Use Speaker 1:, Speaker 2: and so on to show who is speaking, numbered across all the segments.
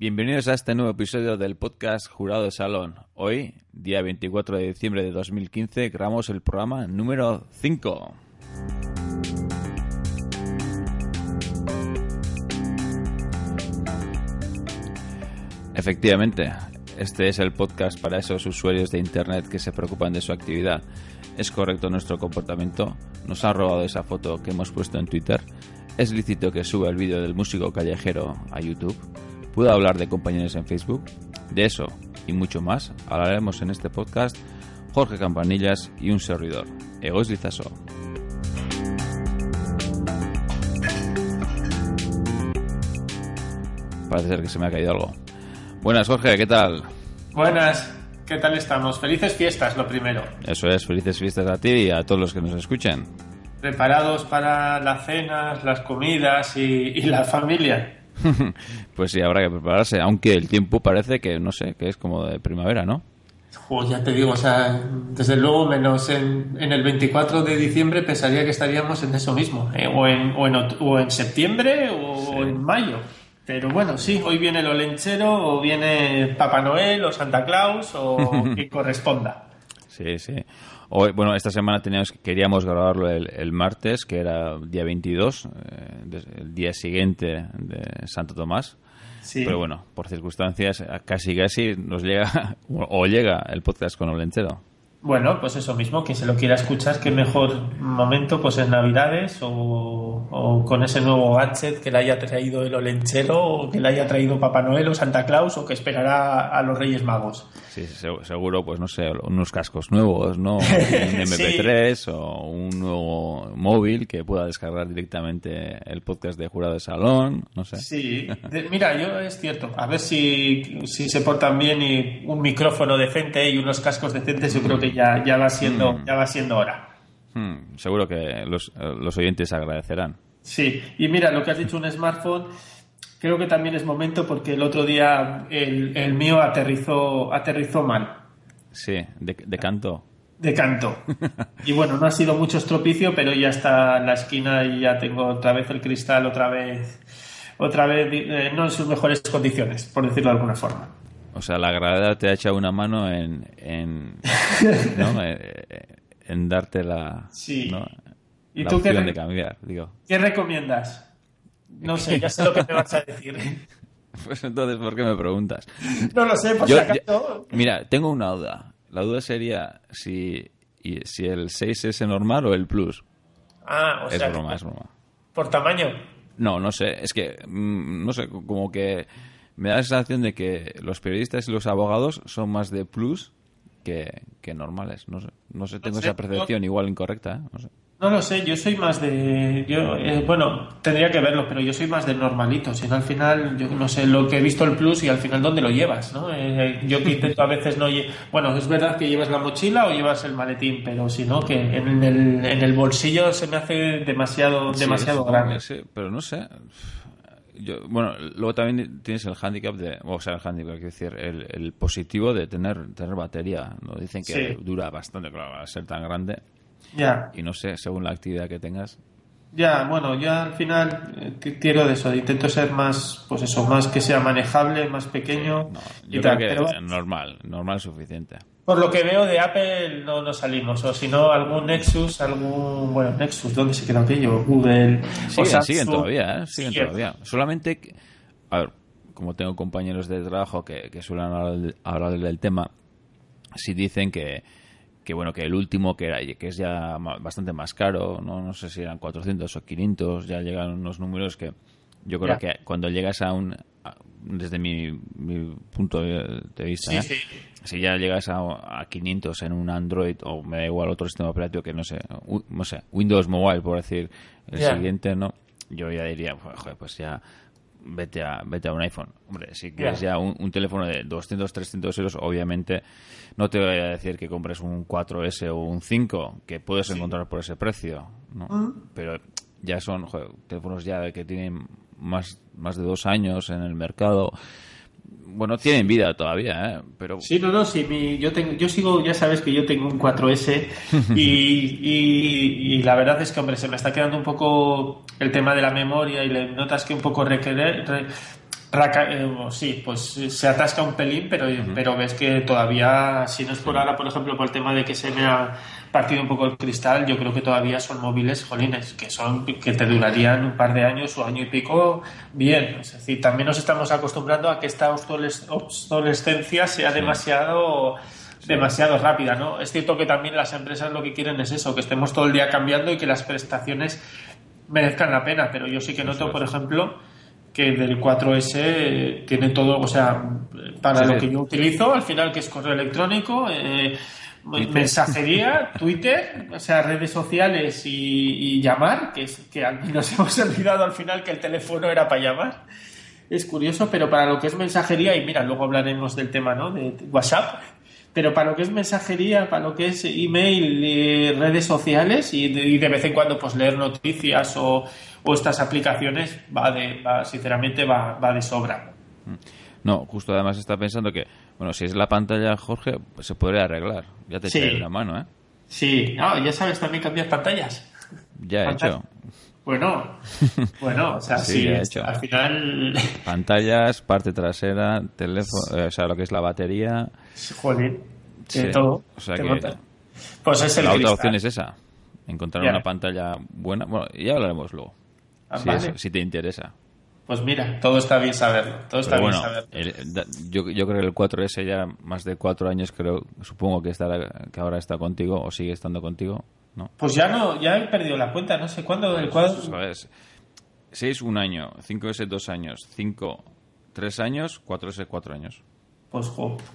Speaker 1: Bienvenidos a este nuevo episodio del podcast Jurado de Salón. Hoy, día 24 de diciembre de 2015, grabamos el programa número 5. Efectivamente, este es el podcast para esos usuarios de Internet que se preocupan de su actividad. ¿Es correcto nuestro comportamiento? ¿Nos ha robado esa foto que hemos puesto en Twitter? ¿Es lícito que suba el vídeo del músico callejero a YouTube? ¿Puedo hablar de compañeros en Facebook? De eso y mucho más hablaremos en este podcast Jorge Campanillas y un servidor, Egois Lizaso. Parece ser que se me ha caído algo. Buenas, Jorge, ¿qué tal?
Speaker 2: Buenas, ¿qué tal estamos? Felices fiestas, lo primero.
Speaker 1: Eso es, felices fiestas a ti y a todos los que nos escuchen.
Speaker 2: ¿Preparados para las cenas, las comidas y, y la familia?
Speaker 1: pues sí, habrá que prepararse, aunque el tiempo parece que, no sé, que es como de primavera, ¿no?
Speaker 2: Ya te digo, o sea, desde luego, menos en, en el 24 de diciembre pensaría que estaríamos en eso mismo, eh, o, en, o, en, o en septiembre o en mayo. Pero bueno, sí, hoy viene el olenchero, o viene Papá Noel, o Santa Claus, o que corresponda.
Speaker 1: Sí, sí. Hoy, bueno, esta semana teníamos, queríamos grabarlo el, el martes, que era día 22, eh, el día siguiente de Santo Tomás.
Speaker 2: Sí.
Speaker 1: Pero bueno, por circunstancias, casi casi nos llega, o o llega el podcast con Olenchero.
Speaker 2: Bueno, pues eso mismo, quien se lo quiera escuchar, qué mejor momento pues en Navidades o, o con ese nuevo gadget que le haya traído el Olenchero o que le haya traído Papá Noel o Santa Claus o que esperará a los Reyes Magos.
Speaker 1: Sí, se- seguro, pues no sé, unos cascos nuevos, ¿no? Un MP3 o un nuevo móvil que pueda descargar directamente el podcast de Jurado de Salón, no sé.
Speaker 2: Sí, de- mira, yo es cierto, a ver si, si se portan bien y un micrófono decente y unos cascos decentes, yo creo que ya, ya va siendo, ya va siendo hora.
Speaker 1: Hmm, seguro que los, eh, los oyentes agradecerán.
Speaker 2: Sí, y mira, lo que has dicho, un smartphone, creo que también es momento porque el otro día el, el mío aterrizó, aterrizó mal,
Speaker 1: Sí, de, de canto.
Speaker 2: de canto. Y bueno, no ha sido mucho estropicio, pero ya está en la esquina y ya tengo otra vez el cristal, otra vez, otra vez, eh, no en sus mejores condiciones, por decirlo de alguna forma.
Speaker 1: O sea, la gravedad te ha echado una mano en, en, ¿no? Eh, eh, en darte la,
Speaker 2: Sí.
Speaker 1: ¿no?
Speaker 2: ¿Y
Speaker 1: la
Speaker 2: tú qué
Speaker 1: opción
Speaker 2: re-
Speaker 1: de cambiar, digo.
Speaker 2: ¿Qué recomiendas? No sé, ya sé lo que me vas a decir.
Speaker 1: Pues entonces, ¿por qué me preguntas?
Speaker 2: No lo sé, por
Speaker 1: Yo-
Speaker 2: si acaso.
Speaker 1: yo- mira, tengo una duda. La duda sería si, si el 6 es el normal o el plus.
Speaker 2: Ah, o
Speaker 1: es
Speaker 2: sea,
Speaker 1: broma, es broma.
Speaker 2: por tamaño.
Speaker 1: No, no sé. Es que, mm, no sé, como que me da la sensación de que los periodistas y los abogados son más de plus que, que normales. No sé, no sé tengo
Speaker 2: sé,
Speaker 1: esa percepción igual incorrecta. ¿eh? No sé.
Speaker 2: No lo sé, yo soy más de. Yo, eh, bueno, tendría que verlo, pero yo soy más del normalito. Si no, al final, yo no sé lo que he visto el plus y al final dónde lo llevas, ¿no? Eh, yo que intento a veces no. lle- Bueno, es verdad que llevas la mochila o llevas el maletín, pero si no, que en el, en el bolsillo se me hace demasiado,
Speaker 1: Sí,
Speaker 2: demasiado
Speaker 1: supongo
Speaker 2: grande.
Speaker 1: sí, pero no sé. Yo, bueno, luego también tienes el handicap de, o sea, el handicap, quiero decir, el, el positivo de tener, tener batería. ¿no? Dicen que
Speaker 2: Sí.
Speaker 1: dura bastante, claro, al ser tan grande.
Speaker 2: Ya.
Speaker 1: Y no sé, según la actividad que tengas.
Speaker 2: Ya, bueno, ya al final eh, quiero de eso, intento ser más, pues eso, más que sea manejable, más pequeño
Speaker 1: No,
Speaker 2: y
Speaker 1: yo
Speaker 2: tal.
Speaker 1: creo que
Speaker 2: Pero
Speaker 1: normal, normal suficiente.
Speaker 2: Por lo que veo de Apple no nos salimos, o si no algún Nexus, algún, bueno, Nexus, ¿dónde se quedó aquello? Google, o
Speaker 1: Siguen,
Speaker 2: Samsung.
Speaker 1: siguen todavía, ¿eh? Siguen todavía. Solamente, que- a ver, como tengo compañeros de trabajo que, que suelen hablar, del- hablar del tema, sí dicen que, que bueno, que el último que era, que es ya bastante más caro, no, no sé si eran 400 o 500, ya llegan unos números que yo creo que cuando llegas a un, a- desde mi, mi punto de vista,
Speaker 2: Sí,
Speaker 1: ¿eh?
Speaker 2: sí.
Speaker 1: si ya llegas a, a 500 en un Android o me da igual otro sistema operativo que no sé, u- no sé, Windows Mobile por decir el siguiente, ¿no? Yo ya diría, pues, joder, pues ya vete a, vete a un iPhone. Hombre, si quieres ya un, teléfono de 200, 300 euros, obviamente no te voy a decir que compres un 4S o un 5, que puedes encontrar por ese precio, ¿no? Ah. Pero ya son teléfonos ya que tienen más, más de dos años en el mercado bueno, tienen vida todavía, ¿eh? Pero...
Speaker 2: Sí, no, no, sí, yo, tengo, yo sigo, ya sabes que yo tengo un 4S y, la verdad es que, hombre, se me está quedando un poco el tema de la memoria y le notas que un poco requiere, eh, sí, pues se atasca un pelín, pero, pero ves que todavía, si no es por ahora, por ejemplo, por el tema de que se me ha partido un poco el cristal, yo creo que todavía son móviles, jolines, que son que te durarían un par de años o año y pico bien. Es decir, también nos estamos acostumbrando a que esta obsolescencia sea demasiado demasiado rápida, ¿no? Es cierto que también las empresas lo que quieren es eso, que estemos todo el día cambiando y que las prestaciones merezcan la pena, pero yo sí que noto, por ejemplo, que del 4S tiene todo, o sea, para lo que yo utilizo, al final que es correo electrónico, eh, mensajería, Twitter, o sea, redes sociales y, llamar, que, es, que nos hemos olvidado al final que el teléfono era para llamar. Es curioso, pero para lo que es mensajería, y mira, luego hablaremos del tema, ¿no? De WhatsApp, pero para lo que es mensajería, para lo que es email, y redes sociales y de, vez en cuando pues leer noticias o, estas aplicaciones, va de, sinceramente va, va de sobra.
Speaker 1: Mm. No, justo además está pensando que bueno, si es la pantalla, Jorge, pues se podría arreglar. Ya te sí. la mano, ¿eh?
Speaker 2: Sí, ah, ya sabes también cambiar pantallas.
Speaker 1: Ya he hecho.
Speaker 2: Bueno, bueno, o sea, sí, he hecho. al final...
Speaker 1: Pantallas, parte trasera, teléfono, eh, o sea, lo que es la batería...
Speaker 2: Joder, sí. todo.
Speaker 1: O sea que...
Speaker 2: Pues es el
Speaker 1: La otra opción es esa, encontrar una pantalla buena. Bueno, ya hablaremos luego, ah, si te interesa.
Speaker 2: Pues mira, todo está bien saberlo. Todo está bien saberlo.
Speaker 1: yo, creo que el 4S ya más de cuatro años, creo, supongo que estará, que ahora está contigo o sigue estando contigo, ¿no?
Speaker 2: Pues ya no, ya he perdido la cuenta, no sé cuándo el cuadro.
Speaker 1: 6 un año, 5S dos años, 5 tres años, 4S cuatro años.
Speaker 2: Pues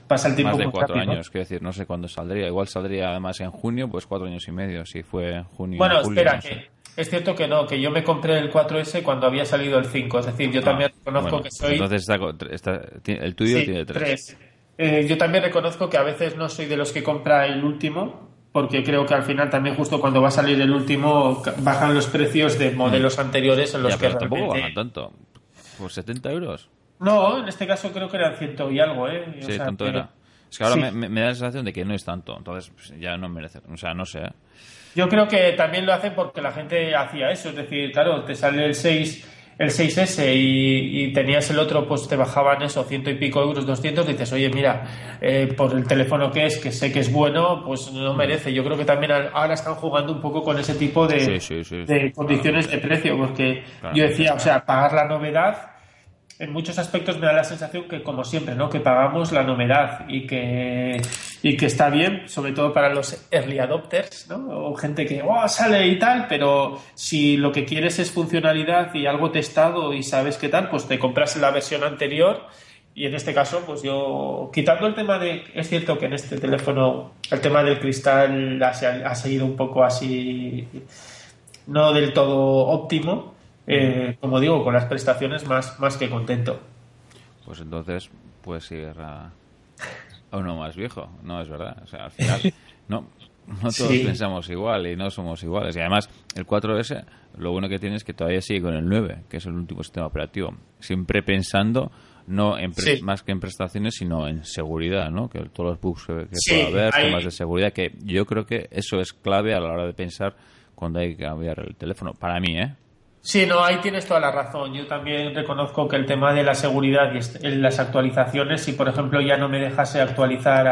Speaker 2: pasa el tiempo
Speaker 1: más de cuatro años, quiero decir, no sé cuándo saldría. Igual saldría además en junio, pues cuatro años y medio, si fue en junio.
Speaker 2: Bueno, espera, que es cierto que no, que yo me compré el 4S cuando había salido el 5. Es decir, yo ah, también reconozco que soy.
Speaker 1: Entonces, el tuyo tiene 3.
Speaker 2: Eh, yo también reconozco que a veces no soy de los que compra el último, porque creo que al final también, justo cuando va a salir el último, bajan los precios de modelos mm. anteriores en los que
Speaker 1: pero tampoco bajan tanto. ¿Por 70 euros?
Speaker 2: No, en este caso creo que eran ciento y algo, ¿eh?
Speaker 1: sí, tanto era. Es que ahora me, da la sensación de que no es tanto, entonces pues, ya no merece. O sea, no sé. ¿eh?
Speaker 2: Yo creo que también lo hacen porque la gente hacía eso, es decir, claro, te sale el 6 el 6S y, tenías el otro, pues te bajaban eso, ciento y pico euros, 200, dices, oye, mira, eh, por el teléfono que es, que sé que es bueno, pues no merece. Yo creo que también ahora están jugando un poco con ese tipo de, de condiciones de precio, porque yo decía, o sea, pagar la novedad en muchos aspectos me da la sensación que, como siempre, ¿no? que pagamos la novedad y que, y que está bien, sobre todo para los early adopters, ¿no? o gente que oh, sale y tal, pero si lo que quieres es funcionalidad y algo testado y sabes qué tal, pues te compras la versión anterior. Y en este caso, pues yo, quitando el tema de, es cierto que en este teléfono el tema del cristal ha, ha seguido un poco así, no del todo óptimo, eh, como digo, con las prestaciones más, más que contento.
Speaker 1: Pues entonces puedes ir a, uno más viejo, no es verdad. O sea, al final, no, no todos pensamos igual y no somos iguales. Y además, el 4S, lo bueno que tiene es que todavía sigue con el 9, que es el último sistema operativo. Siempre pensando no en más que en prestaciones, sino en seguridad, ¿no? Que todos los bugs que, pueda haber, temas de seguridad, que yo creo que eso es clave a la hora de pensar cuando hay que cambiar el teléfono. Para mí, ¿eh?
Speaker 2: Sí, no, ahí tienes toda la razón. Yo también reconozco que el tema de la seguridad y las actualizaciones, si por ejemplo ya no me dejase actualizar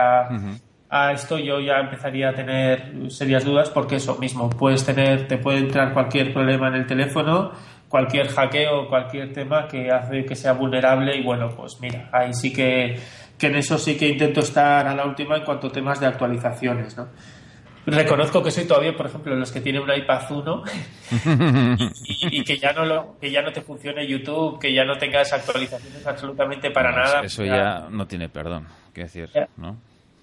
Speaker 2: a, esto, yo ya empezaría a tener serias dudas porque eso mismo, puedes tener, te puede entrar cualquier problema en el teléfono, cualquier hackeo, cualquier tema que hace que sea vulnerable y bueno, pues mira, ahí sí que, que en eso sí que intento estar a la última en cuanto a temas de actualizaciones, ¿no? Reconozco que soy todavía, por ejemplo, los que tienen un iPad 1 y, que ya no lo, que ya no te funcione YouTube, que ya no tengas actualizaciones absolutamente para nada.
Speaker 1: Eso ya no tiene perdón, qué decir, ¿no?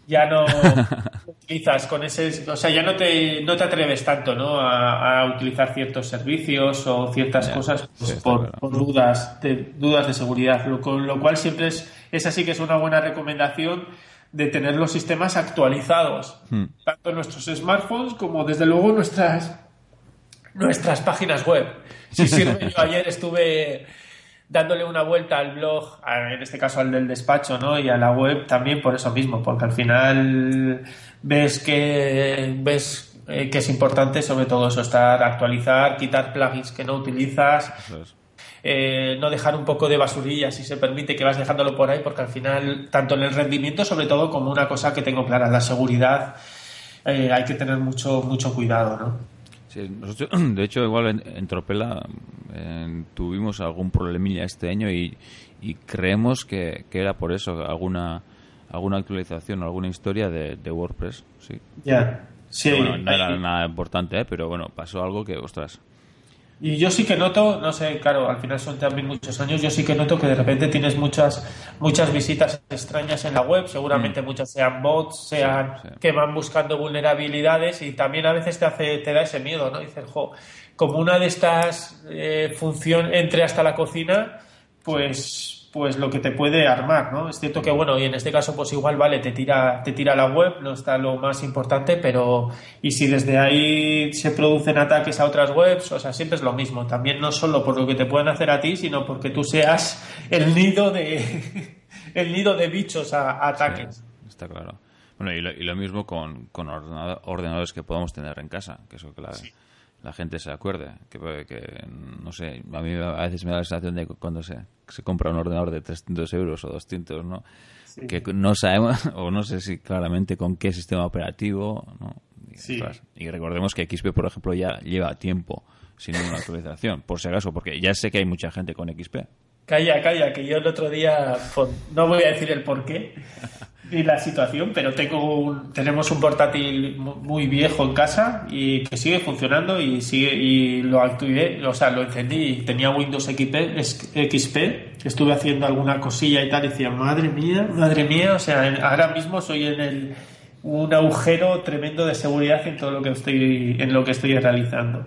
Speaker 2: ya no utilizas con ese, o sea, ya no te, no te atreves tanto, ¿no? A, utilizar ciertos servicios o ciertas cosas pues, por, dudas, de, dudas de seguridad, lo, con lo cual siempre es, es así que es una buena recomendación de tener los sistemas actualizados, hmm. tanto en nuestros smartphones como desde luego nuestras nuestras páginas web. Si sirve, yo ayer estuve dándole una vuelta al blog, en este caso al del despacho, ¿no? Y a la web también por eso mismo, porque al final ves que ves eh, que es importante sobre todo eso, estar actualizar, quitar plugins que no utilizas. Eh, no dejar un poco de basurilla si se permite que vas dejándolo por ahí porque al final tanto en el rendimiento sobre todo como una cosa que tengo clara la seguridad eh, hay que tener mucho mucho cuidado ¿no?
Speaker 1: de hecho, igual en, Tropela tuvimos algún problemilla este año y, creemos que, era por eso, alguna alguna actualización, alguna historia de, WordPress. Sí.
Speaker 2: Ya, sí.
Speaker 1: no era nada importante, ¿eh? pero bueno, pasó algo que, ostras,
Speaker 2: y yo sí que noto, no sé, claro, al final son también muchos años, yo sí que noto que de repente tienes muchas muchas visitas extrañas en la web, seguramente mm. muchas sean bots, sean que van buscando vulnerabilidades y también a veces te hace te da ese miedo, ¿no? Dices, jo, como una de estas eh, función entre hasta la cocina, pues pues lo que te puede armar, ¿no? Es cierto que, bueno, y en este caso, pues igual, vale, te tira, te tira la web, no está lo más importante, pero y si desde ahí se producen ataques a otras webs, o sea, siempre es lo mismo. También no solo por lo que te pueden hacer a ti, sino porque tú seas el nido de el nido de bichos a, ataques.
Speaker 1: está claro. Bueno, y lo, mismo con, con ordenadores que podamos tener en casa, que eso que la, la gente se acuerde. Que, que, no sé, a mí a veces me da la sensación de cuando se, se compra un ordenador de 300 euros o 200, ¿no? Que no sabemos, o no sé si claramente con qué sistema operativo, ¿no? Y, recordemos que XP, por ejemplo, ya lleva tiempo sin ninguna actualización, por si acaso, porque ya sé que hay mucha gente con XP.
Speaker 2: Calla, calla, que yo el otro día, no voy a decir el por qué, ni la situación, pero tengo tenemos un portátil muy viejo en casa y que sigue funcionando y sigue y lo activé, o sea, lo encendí y tenía Windows XP, XP estuve haciendo alguna cosilla y tal y decía, madre mía, madre mía, o sea, ahora mismo soy en el un agujero tremendo de seguridad en todo lo que estoy en lo que estoy realizando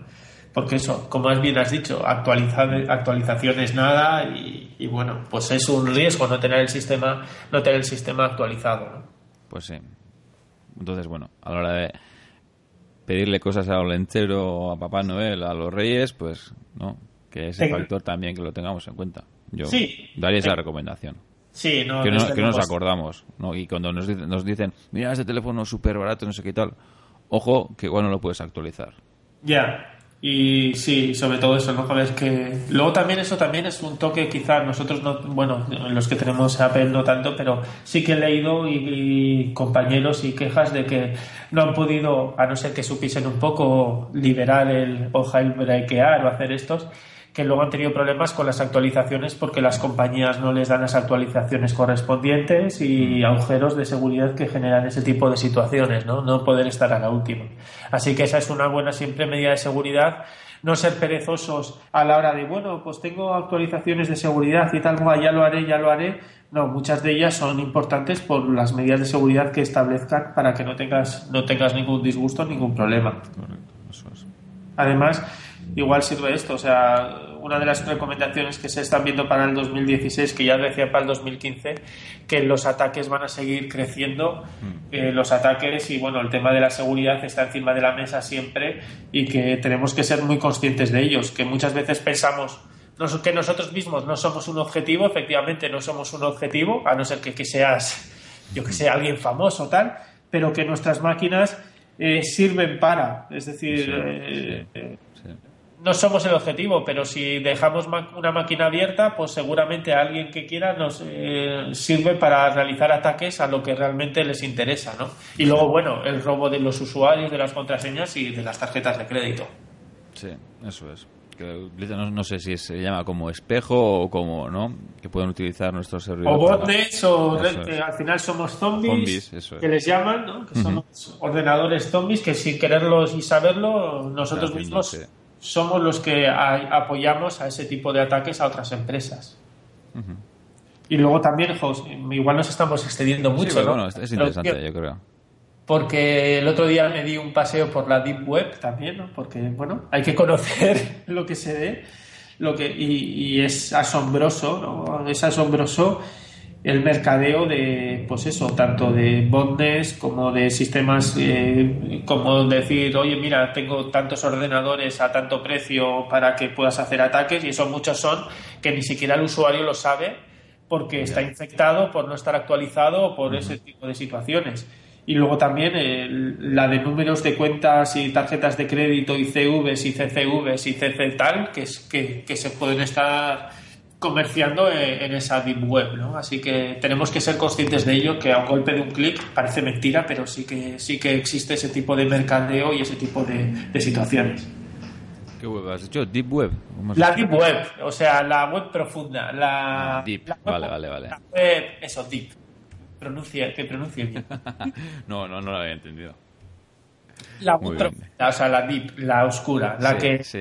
Speaker 2: porque eso, como has bien has dicho, actualizaciones nada y, bueno, pues es un riesgo no tener el sistema, no tener el sistema actualizado.
Speaker 1: Pues sí. Entonces, bueno, a la hora de pedirle cosas a Olenchero o a Papá Noel, a los Reyes, pues no, que ese factor también que lo tengamos en cuenta. Yo daría esa recomendación.
Speaker 2: Sí, no,
Speaker 1: que, nos acordamos, ¿no? Y cuando nos dicen, nos dicen, mira, este teléfono es súper barato, no sé qué tal, ojo, que igual no lo puedes actualizar.
Speaker 2: Ya, y sí, sobre todo eso, ¿no? ver que luego también eso también es un toque, quizás nosotros no, bueno, los que tenemos Apple no tanto, pero sí que he leído y, compañeros y quejas de que no han podido, a no ser que supiesen un poco liberar el o jailbreakear o hacer estos, que luego han tenido problemas con las actualizaciones porque las compañías no les dan las actualizaciones correspondientes y mm. agujeros de seguridad que generan ese tipo de situaciones, ¿no? No poder estar a la última. Así que esa es una buena siempre medida de seguridad no ser perezosos a la hora de, bueno, pues tengo actualizaciones de seguridad y tal, ya lo haré, ya lo haré. No, muchas de ellas son importantes por las medidas de seguridad que establezcan para que no tengas, no tengas ningún disgusto, ningún problema. Además, igual sirve esto. O sea, una de las recomendaciones que se están viendo para el 2016, que ya decía para el 2015, que los ataques van a seguir creciendo, mm. eh, los ataques y bueno, el tema de la seguridad está encima de la mesa siempre y que tenemos que ser muy conscientes de ellos, que muchas veces pensamos que nosotros mismos no somos un objetivo, efectivamente no somos un objetivo, a no ser que, que seas, yo que sé, alguien famoso tal, pero que nuestras máquinas eh, sirven para, es decir, eh, no somos el objetivo, pero si dejamos una máquina abierta, pues seguramente alguien que quiera nos eh, sirve para realizar ataques a lo que realmente les interesa, ¿no? Y luego, bueno, el robo de los usuarios, de las contraseñas y de las tarjetas de crédito.
Speaker 1: Sí, eso es. no, sé si se llama como espejo o como, ¿no? Que pueden utilizar nuestros servidores.
Speaker 2: O bots, o al final somos zombies, que les llaman, ¿no? Que somos ordenadores zombies que sin quererlos y saberlo, nosotros mismos somos los que apoyamos a ese tipo de ataques a otras empresas. Y luego también, igual nos estamos excediendo mucho.
Speaker 1: bueno, es interesante, yo creo.
Speaker 2: Porque el otro día me di un paseo por la Deep Web también, ¿no? Porque, bueno, hay que conocer lo que se ve lo que, y, y es asombroso, ¿no? Es asombroso el mercadeo de, pues eso, tanto de botnets como de sistemas, eh, como decir, oye, mira, tengo tantos ordenadores a tanto precio para que puedas hacer ataques y eso muchos son que ni siquiera el usuario lo sabe porque está infectado por no estar actualizado o por ese tipo de situaciones. Y luego también la de números de cuentas y tarjetas de crédito y CVs y CCVs y CC tal, que, es, que, que se pueden estar comerciando en esa deep web, ¿no? Así que tenemos que ser conscientes de ello, que a un golpe de un clic parece mentira, pero sí que sí que existe ese tipo de mercadeo y ese tipo de, situaciones.
Speaker 1: ¿Qué web has dicho? ¿Deep web?
Speaker 2: La deep web, o sea, la web profunda. La,
Speaker 1: ah, deep, vale, vale, vale.
Speaker 2: La web, eso, deep. Pronuncia, que pronuncie
Speaker 1: no, no, no lo había entendido.
Speaker 2: La web profunda, o sea, la deep, la oscura, la que...
Speaker 1: Sí,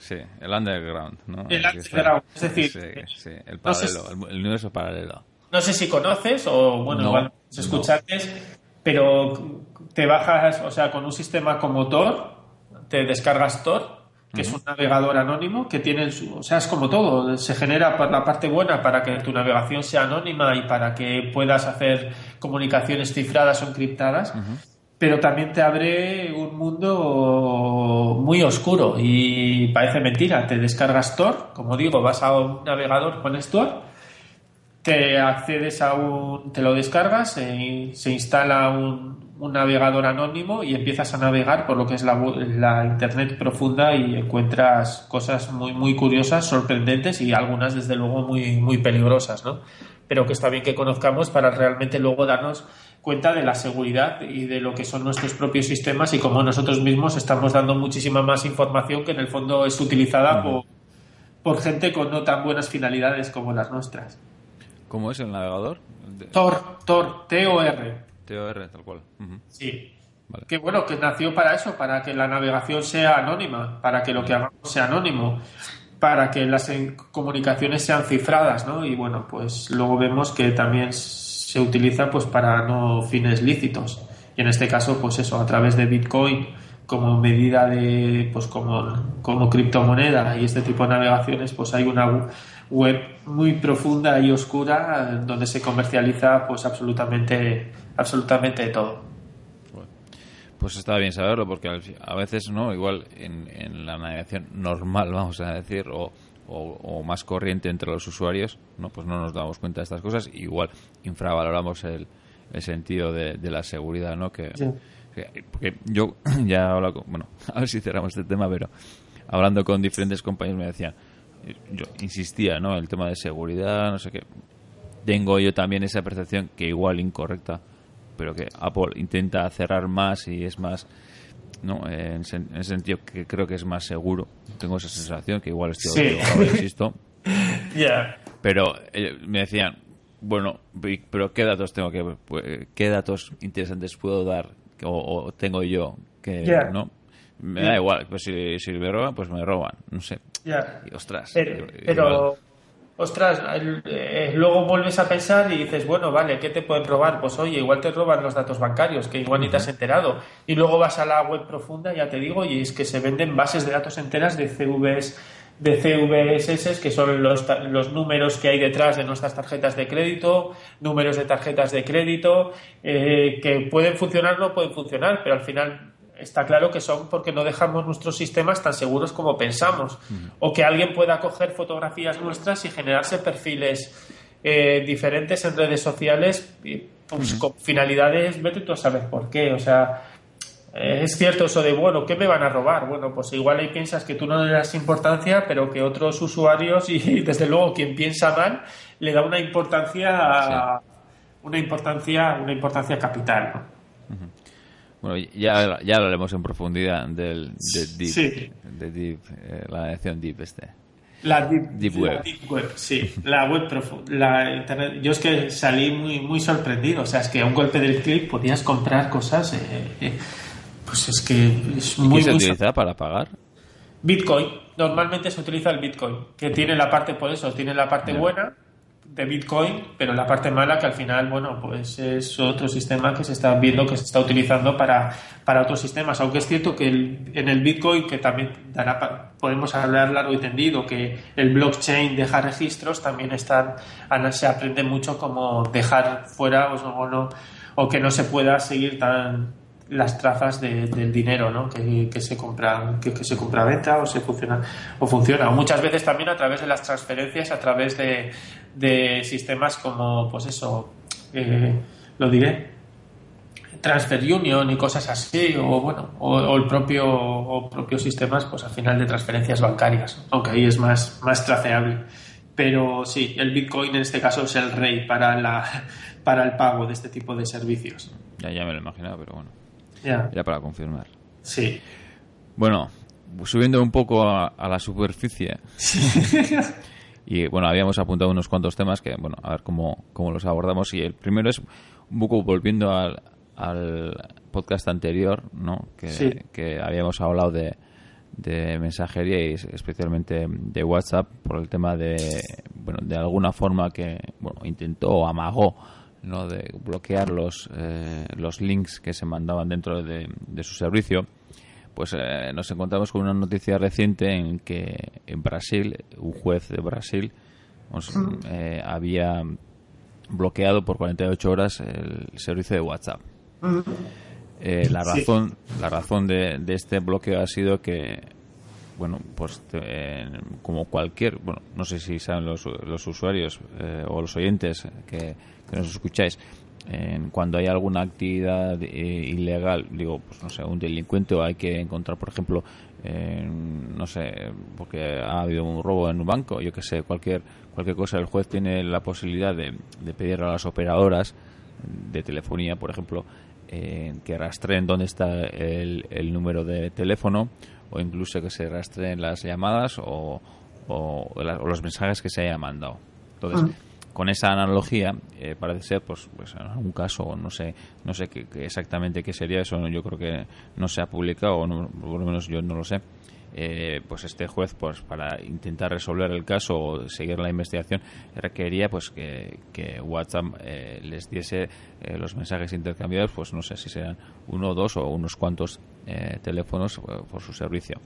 Speaker 1: Sí, el underground, ¿no?
Speaker 2: El underground, es decir,
Speaker 1: sí, el paralelo, el, universo paralelo.
Speaker 2: No sé si conoces o, bueno, igual escuchaste, pero te bajas, o sea, con un sistema como Tor, te descargas Tor, que es un navegador anónimo que tiene, o sea, es como todo, se genera por la parte buena para que tu navegación sea anónima y para que puedas hacer comunicaciones cifradas o encriptadas pero también te abre un mundo muy oscuro y parece mentira. Te descargas Tor, como digo, vas a un navegador, con Tor, te accedes a un, te lo descargas, se, se instala un, un, navegador anónimo y empiezas a navegar por lo que es la, la, internet profunda y encuentras cosas muy, muy curiosas, sorprendentes y algunas desde luego muy, muy peligrosas, ¿no? Pero que está bien que conozcamos para realmente luego darnos cuenta de la seguridad y de lo que son nuestros propios sistemas y cómo nosotros mismos estamos dando muchísima más información que en el fondo es utilizada por, por, gente con no tan buenas finalidades como las nuestras.
Speaker 1: ¿Cómo es el navegador?
Speaker 2: Tor, Tor, T-O-R.
Speaker 1: T-O-R, tal cual.
Speaker 2: Sí. Que bueno, que nació para eso, para que la navegación sea anónima, para que lo que hagamos sea anónimo, para que las comunicaciones sean cifradas, ¿no? Y bueno, pues luego vemos que también se utiliza pues para no fines lícitos y en este caso pues eso a través de Bitcoin como medida de pues como, como criptomoneda y este tipo de navegaciones pues hay una web muy profunda y oscura donde se comercializa pues absolutamente absolutamente todo
Speaker 1: pues está bien saberlo porque a veces no igual en, en la navegación normal vamos a decir o o, más corriente entre los usuarios, ¿no? pues no nos damos cuenta de estas cosas. Igual infravaloramos el, el sentido de, la seguridad, ¿no? Que, porque yo ya he hablado bueno, a ver si cerramos este tema, pero hablando con diferentes compañeros me decían, yo insistía, ¿no? El tema de seguridad, no sé qué. Tengo yo también esa percepción que igual incorrecta, pero que Apple intenta cerrar más y es más ¿no? En, el sentido que creo que es más seguro. Tengo esa sensación que igual estoy sí. insisto. Pero eh, me decían, bueno, pero ¿qué datos tengo que pues, qué datos interesantes puedo dar o, tengo yo que no? Me da igual, pues si, si, me roban, pues me roban, no sé. Y, ostras.
Speaker 2: pero ostras, eh, luego vuelves a pensar y dices, bueno, vale, ¿qué te pueden robar? Pues oye, igual te roban los datos bancarios, que igual ni te has enterado. Y luego vas a la web profunda, ya te digo, y es que se venden bases de datos enteras de CVs de CVSS, que son los, los números que hay detrás de nuestras tarjetas de crédito, números de tarjetas de crédito, eh, que pueden funcionar o no pueden funcionar, pero al final está claro que son porque no dejamos nuestros sistemas tan seguros como pensamos. O que alguien pueda coger fotografías nuestras y generarse perfiles eh, diferentes en redes sociales pues, con finalidades, vete tú a saber por qué. O sea, eh, es cierto eso de, bueno, ¿qué me van a robar? Bueno, pues igual ahí piensas que tú no le das importancia, pero que otros usuarios y desde luego quien piensa mal le da una importancia, una importancia, una importancia capital. ¿no?
Speaker 1: Bueno, ya, ya hablaremos en profundidad del, de Deep, de Deep eh, la dirección Deep este.
Speaker 2: La Deep, web. deep web. sí. La web profunda. La internet. Yo es que salí muy, muy sorprendido. O sea, es que a un golpe del clic podías comprar cosas. Eh, eh, pues es que es muy.
Speaker 1: ¿Y se utiliza para pagar?
Speaker 2: Bitcoin. Normalmente se utiliza el Bitcoin, que tiene la parte, por eso, tiene la parte buena de Bitcoin, pero la parte mala que al final, bueno, pues es otro sistema que se está viendo que se está utilizando para, para otros sistemas. Aunque es cierto que en el Bitcoin, que también dará, podemos hablar largo y tendido, que el blockchain deja registros, también están, se aprende mucho como dejar fuera o, no, o que no se pueda seguir tan las trazas del dinero ¿no? que, se compra que, se compra venta o se funciona o funciona. Muchas veces también a través de las transferencias a través de, de sistemas como pues eso eh, lo diré Transfer Union y cosas así o bueno o, el propio o propios sistemas pues al final de transferencias bancarias aunque ahí es más más traceable. Pero sí el Bitcoin en este caso es el rey para la para el pago de este tipo de servicios.
Speaker 1: Ya ya me lo imaginaba pero bueno ya. para confirmar.
Speaker 2: Sí.
Speaker 1: Bueno, subiendo un poco a, la superficie. y bueno, habíamos apuntado unos cuantos temas que, bueno, a ver cómo, cómo los abordamos. Y el primero es un poco volviendo al, podcast anterior, ¿no? Que, que habíamos hablado de, de mensajería y especialmente de WhatsApp por el tema de, bueno, de alguna forma que, bueno, intentó o amagó ¿no? de bloquear los, eh, los links que se mandaban dentro de, su servicio, pues eh, nos encontramos con una noticia reciente en que en Brasil, un juez de Brasil pues, eh, había bloqueado por 48 horas el servicio de WhatsApp. la razón, la razón de, de, este bloqueo ha sido que, bueno, pues como cualquier, bueno, no sé si saben los, los usuarios o los oyentes que que nos escucháis, en cuando hay alguna actividad eh, ilegal, digo, pues no sé, un delincuente o hay que encontrar, por ejemplo, no sé, porque ha habido un robo en un banco, yo que sé, cualquier cualquier cosa, el juez tiene la posibilidad de, de pedir a las operadoras de telefonía, por ejemplo, que rastreen dónde está el, el, número de teléfono o incluso que se rastreen las llamadas o, o, los mensajes que se haya mandado. Entonces, ah con esa analogía eh, parece ser pues, pues en algún caso no sé no sé qué, exactamente qué sería eso yo creo que no se ha publicado o por lo menos yo no lo sé. Eh, pues este juez pues para intentar resolver el caso o seguir la investigación requería pues que, WhatsApp eh, les diese los mensajes intercambiados pues no sé si serán uno dos o unos cuantos teléfonos por su servicio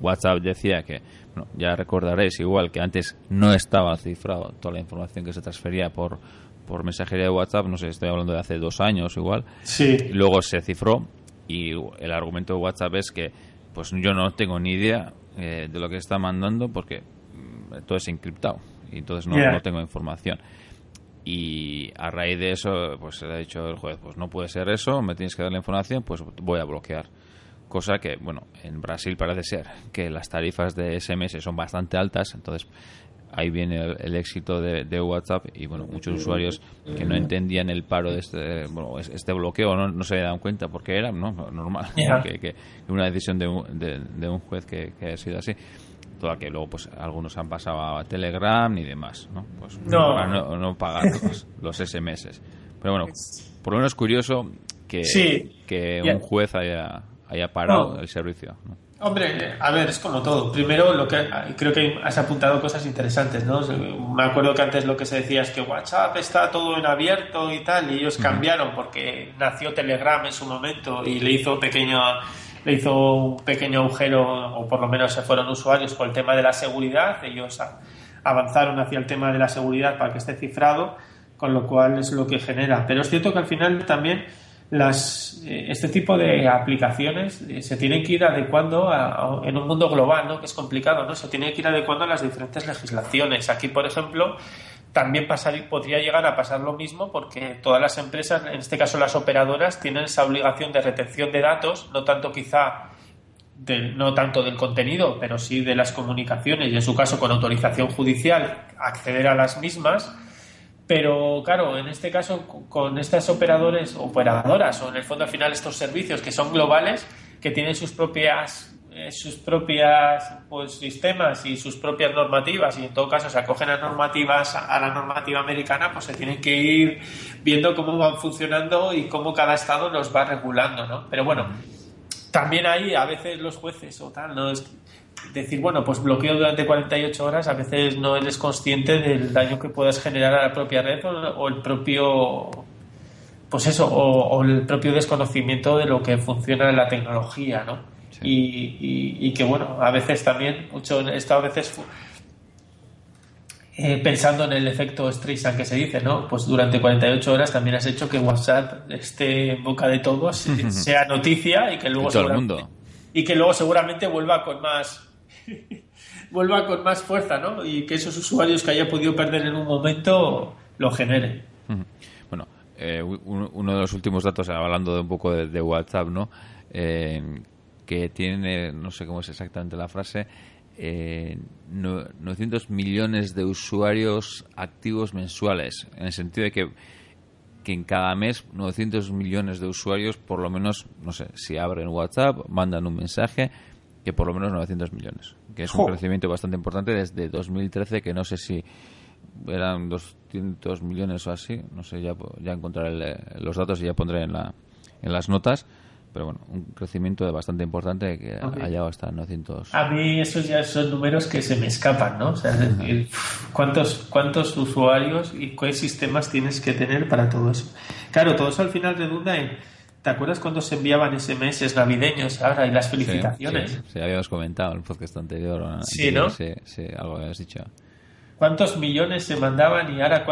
Speaker 1: WhatsApp decía que, bueno, ya recordaréis igual que antes no estaba cifrado toda la información que se transfería por, por mensajería de WhatsApp, no sé, estoy hablando de hace dos años igual.
Speaker 2: Sí.
Speaker 1: Luego se cifró y el argumento de WhatsApp es que pues yo no tengo ni idea eh, de lo que está mandando porque mm, todo es encriptado y entonces no, no tengo información y a raíz de eso pues se le ha dicho el juez pues no puede ser eso me tienes que dar la información pues voy a bloquear cosa que, bueno, en Brasil parece ser que las tarifas de SMS son bastante altas, entonces ahí viene el, éxito de, WhatsApp y, bueno, muchos usuarios que no entendían el paro de este, bueno, este bloqueo no, no se dan cuenta porque era ¿no? normal, que, una decisión de un, de, un juez que, que haya sido así toda que luego pues algunos han pasado a Telegram y demás, ¿no? Pues
Speaker 2: no.
Speaker 1: para no, pagar los, SMS. Pero bueno, por lo menos curioso que, que un juez haya haya parado el servicio.
Speaker 2: Hombre, a ver, es como todo. Primero, lo que creo que has apuntado cosas interesantes, ¿no? Me acuerdo que antes lo que se decía es que WhatsApp está todo en abierto y tal, y ellos cambiaron porque nació Telegram en su momento y le hizo pequeño le hizo un pequeño agujero, o por lo menos se fueron usuarios por el tema de la seguridad. Ellos avanzaron hacia el tema de la seguridad para que esté cifrado, con lo cual es lo que genera. Pero es cierto que al final también las, eh, este tipo de aplicaciones eh, se tienen que ir adecuando en un mundo global, ¿no? que es complicado, ¿no? se tiene que ir adecuando a las diferentes legislaciones. Aquí, por ejemplo, también pasar, podría llegar a pasar lo mismo porque todas las empresas, en este caso las operadoras, tienen esa obligación de retención de datos, no tanto quizá no tanto del contenido, pero sí de las comunicaciones y en su caso con autorización judicial acceder a las mismas pero claro, en este caso, con estas operadores, operadoras, o en el fondo al final estos servicios que son globales, que tienen sus propias eh, sus propias pues, sistemas y sus propias normativas y en todo caso se acogen a normativas a la normativa americana pues se tienen que ir viendo cómo van funcionando y cómo cada estado los va regulando ¿no? pero bueno también hay a veces los jueces o tal no es decir, bueno, pues bloqueo durante 48 horas, a veces no eres consciente del daño que puedas generar a la propia red o, el propio, pues eso, o, el propio desconocimiento de lo que funciona en la tecnología, ¿no? Y, que bueno, a veces también, mucho, esto a veces eh, pensando en el efecto Streisand que se dice, ¿no? Pues durante 48 horas también has hecho que WhatsApp esté en boca de todos, sea noticia y que luego
Speaker 1: todo el mundo
Speaker 2: y que luego seguramente vuelva con más vuelva con más fuerza, ¿no? Y que esos usuarios que haya podido perder en un momento lo generen.
Speaker 1: Bueno, eh, uno de los últimos datos, hablando de un poco de, WhatsApp, ¿no? Eh, que tiene, no sé cómo es exactamente la frase, eh, 900 millones de usuarios activos mensuales, en el sentido de que que en cada mes 900 millones de usuarios, por lo menos, no sé, si abren WhatsApp, mandan un mensaje, que por lo menos 900 millones, que es un crecimiento bastante importante desde 2013, que no sé si eran 200 millones o así, no sé, ya, ya encontraré los datos y ya pondré en, la, en las notas, pero bueno, un crecimiento bastante importante que ha llegado hasta 900.
Speaker 2: A mí esos ya son números que se me escapan, ¿no? O sea, es decir, ¿cuántos, cuántos usuarios y qué sistemas tienes que tener para todo eso? Claro, todo eso al final redunda en... ¿Te acuerdas cuando se enviaban SMS navideños ahora y las felicitaciones?
Speaker 1: Sí, sí, habíamos comentado en el podcast anterior.
Speaker 2: Sí, ¿no?
Speaker 1: Sí, sí, algo habías dicho
Speaker 2: cuántos millones se mandaban y ahora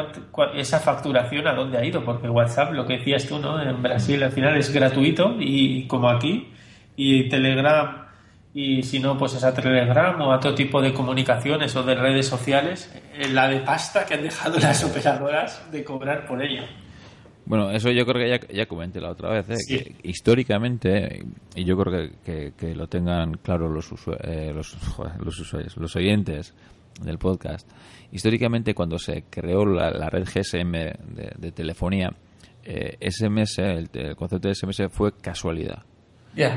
Speaker 2: esa facturación a dónde ha ido, porque WhatsApp, lo que decías tú, ¿no? En Brasil al final es gratuito y como aquí, y Telegram, y si no, pues es a Telegram o a otro tipo de comunicaciones o de redes sociales, eh, la de pasta que han dejado las operadoras de cobrar por ello.
Speaker 1: Bueno, eso yo creo que ya, ya comenté la otra vez, ¿eh? que históricamente, y yo creo que, que, lo tengan claro los, eh, los, los usuarios, los oyentes, del podcast. Históricamente, cuando se creó la, red GSM de, telefonía, SMS, eh, el, concepto de SMS fue casualidad.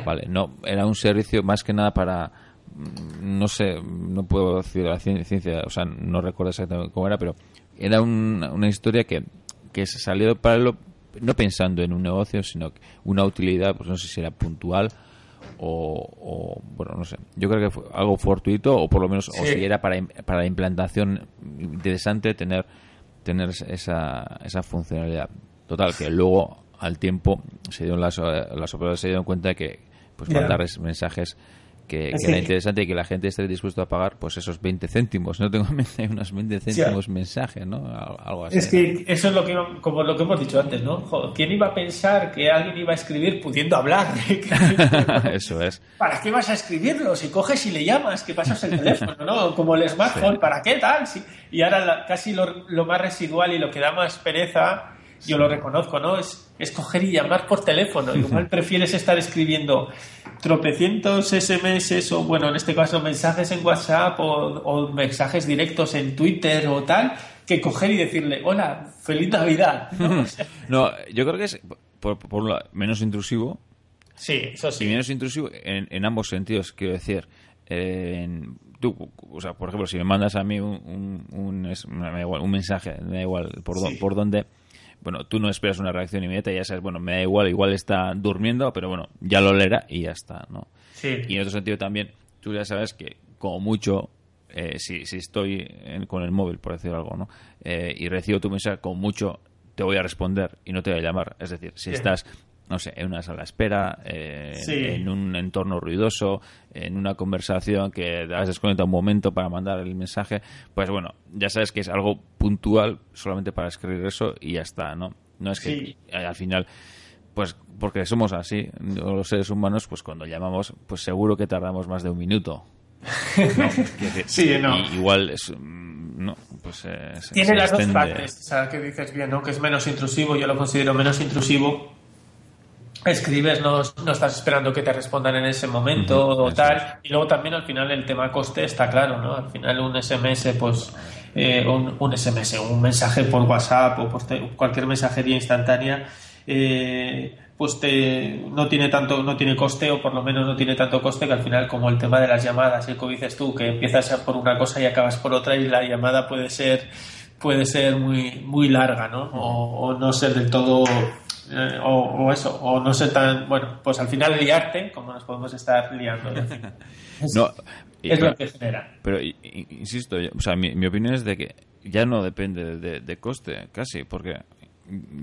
Speaker 1: Vale, no, era un servicio más que nada para mm, no sé, no puedo decir la ciencia, o sea, no recuerdo exactamente cómo era, pero era una historia que, que se salió para lo, no pensando en un negocio, sino una utilidad, pues no sé si era puntual o, bueno, no sé, yo creo que fue algo fortuito o por lo menos o si era para, para la implantación interesante tener tener esa, esa funcionalidad. Total, que luego al tiempo se dieron las, las operadoras se dieron cuenta de que pues mandar mensajes que, era interesante y que la gente esté dispuesta a pagar pues esos 20 céntimos. No tengo en mente unos 20 céntimos mensajes, ¿no? Algo así.
Speaker 2: Es que eso es lo que, como lo que hemos dicho antes, ¿no? ¿Quién iba a pensar que alguien iba a escribir pudiendo hablar?
Speaker 1: eso es.
Speaker 2: ¿Para qué vas a escribirlo? Si coges y le llamas, que pasas el teléfono, ¿no? Como el smartphone, ¿para qué tal? Y ahora casi lo, lo más residual y lo que da más pereza yo lo reconozco, ¿no? Es, es coger y llamar por teléfono. Igual prefieres estar escribiendo tropecientos SMS o, bueno, en este caso mensajes en WhatsApp o, mensajes directos en Twitter o tal, que coger y decirle, hola, feliz Navidad.
Speaker 1: No, yo creo que es, por, un lado, menos intrusivo.
Speaker 2: Sí, eso sí.
Speaker 1: Y menos intrusivo en, en ambos sentidos, quiero decir. tú, o sea, por ejemplo, si me mandas a mí un, un, un, mensaje, me da igual por, por dónde bueno, tú no esperas una reacción inmediata y ya sabes, bueno, me da igual, igual está durmiendo, pero bueno, ya lo leerá y ya está, ¿no?
Speaker 2: Sí.
Speaker 1: Y en otro sentido también, tú ya sabes que como mucho, eh, si, si estoy con el móvil, por decir algo, ¿no? Eh, y recibo tu mensaje, con mucho te voy a responder y no te voy a llamar. Es decir, si estás no sé, en una sala de espera, eh, en un entorno ruidoso, en una conversación que has desconectado un momento para mandar el mensaje, pues bueno, ya sabes que es algo puntual solamente para escribir eso y ya está, ¿no? No es que al final, pues porque somos así, los seres humanos, pues cuando llamamos, pues seguro que tardamos más de un minuto.
Speaker 2: sí, no.
Speaker 1: igual es mm, no, pues eh,
Speaker 2: tiene las dos partes, o sea, que dices bien, ¿no? Que es menos intrusivo, yo lo considero menos intrusivo escribes, no, no, estás esperando que te respondan en ese momento o tal. Y luego también al final el tema coste está claro, ¿no? Al final un SMS, pues eh, un, un, SMS, un mensaje por WhatsApp o por cualquier mensajería instantánea, eh, pues te, no tiene tanto, no tiene coste o por lo menos no tiene tanto coste que al final como el tema de las llamadas, y como dices tú, que empiezas por una cosa y acabas por otra y la llamada puede ser puede ser muy muy larga, ¿no? O, o no ser del todo eh, o, eso, o no ser tan, bueno, pues al final liarte, como nos podemos estar liando. Es,
Speaker 1: no,
Speaker 2: es lo que genera.
Speaker 1: Pero, insisto, o sea, mi, mi, opinión es de que ya no depende de, de coste, casi, porque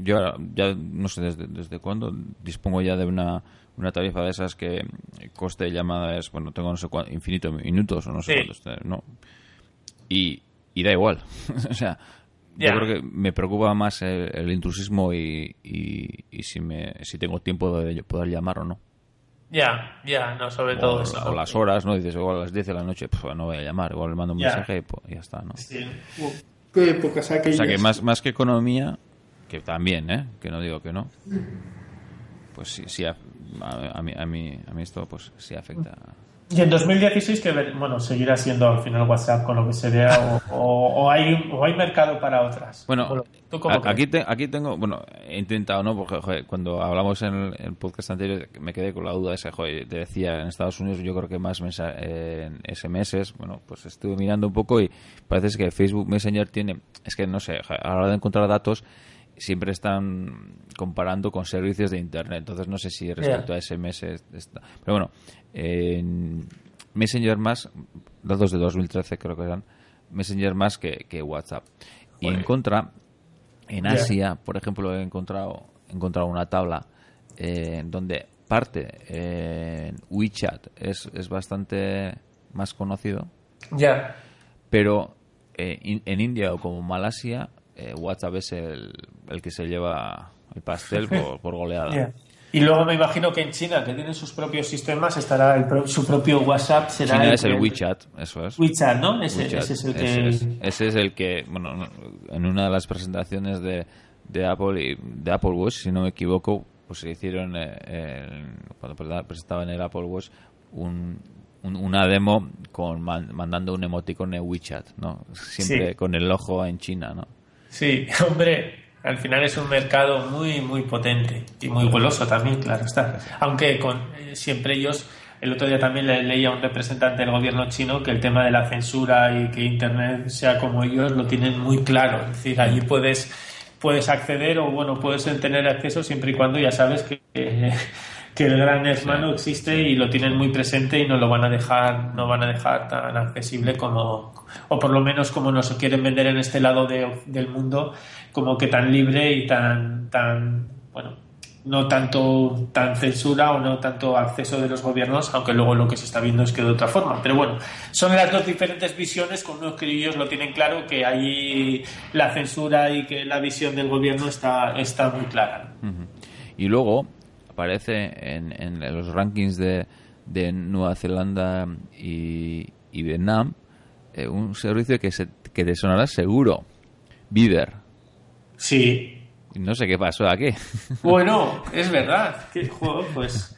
Speaker 1: yo ya no sé desde, desde cuándo dispongo ya de una, una tarifa de esas que coste de llamada es, bueno, tengo no sé cuánto, infinito minutos o no sé cuántos, no. Y, y da igual. o sea, yo creo que me preocupa más el, intrusismo y, y, si, me, si tengo tiempo de poder llamar o no.
Speaker 2: Ya, ya, no, sobre todo eso.
Speaker 1: O las horas, ¿no? Dices, igual a las 10 de la noche, pues no voy a llamar, igual le mando un mensaje y pues, ya está, ¿no?
Speaker 2: Sí. qué o
Speaker 1: sea, que más, más que economía, que también, ¿eh? Que no digo que no. Pues sí, sí a, mí, a, mí, a mí esto pues sí afecta.
Speaker 2: Y en 2016, que bueno, seguirá siendo al final WhatsApp con lo que se vea, o, hay, o hay mercado para otras.
Speaker 1: Bueno, aquí, aquí tengo, bueno, he intentado, ¿no? Porque cuando hablamos en el, podcast anterior me quedé con la duda esa, joder, te decía, en Estados Unidos yo creo que más en SMS, bueno, pues estuve mirando un poco y parece que Facebook Messenger tiene, es que no sé, a la hora de encontrar datos siempre están comparando con servicios de internet. Entonces no sé si respecto a SMS está. Pero bueno, en Messenger más, datos de 2013 creo que eran, Messenger más que, WhatsApp. Y en contra, en Asia, por ejemplo, he encontrado, he encontrado una tabla eh, donde parte en WeChat es, es bastante más conocido.
Speaker 2: Ya.
Speaker 1: Pero eh, en India o como Malasia eh, WhatsApp es el, el, que se lleva el pastel por, goleada.
Speaker 2: Y luego me imagino que en China, que tienen sus propios sistemas, estará el su propio WhatsApp. Será
Speaker 1: China es el WeChat, eso es.
Speaker 2: WeChat, ¿no? Ese, es el que.
Speaker 1: Ese es, el que, bueno, en una de las presentaciones de, de Apple y de Apple Watch, si no me equivoco, pues se hicieron eh, cuando presentaban el Apple Watch un, una demo con mandando un emoticon en WeChat, ¿no? Siempre con el ojo en China, ¿no?
Speaker 2: Sí, hombre, al final es un mercado muy, muy potente y muy goloso también, claro está. Aunque con eh, siempre ellos, el otro día también le, leía a un representante del gobierno chino que el tema de la censura y que Internet sea como ellos lo tienen muy claro. Es decir, allí puedes, puedes acceder o, bueno, puedes tener acceso siempre y cuando ya sabes que, que el gran hermano existe y lo tienen muy presente y no lo van a dejar no van a dejar tan accesible como o por lo menos como nos quieren vender en este lado del mundo como que tan libre y tan tan bueno no tanto tan censura o no tanto acceso de los gobiernos, aunque luego lo que se está viendo es que de otra forma. Pero bueno, son las dos diferentes visiones con unos que ellos lo tienen claro, que ahí la censura y que la visión del gobierno está, está muy clara.
Speaker 1: Y luego, aparece en, en los rankings de, de Nueva Zelanda y, y Vietnam eh, un servicio que, se, que te sonará seguro. Viver.
Speaker 2: Sí.
Speaker 1: No sé qué pasó aquí.
Speaker 2: Bueno, es verdad. Que, juego, pues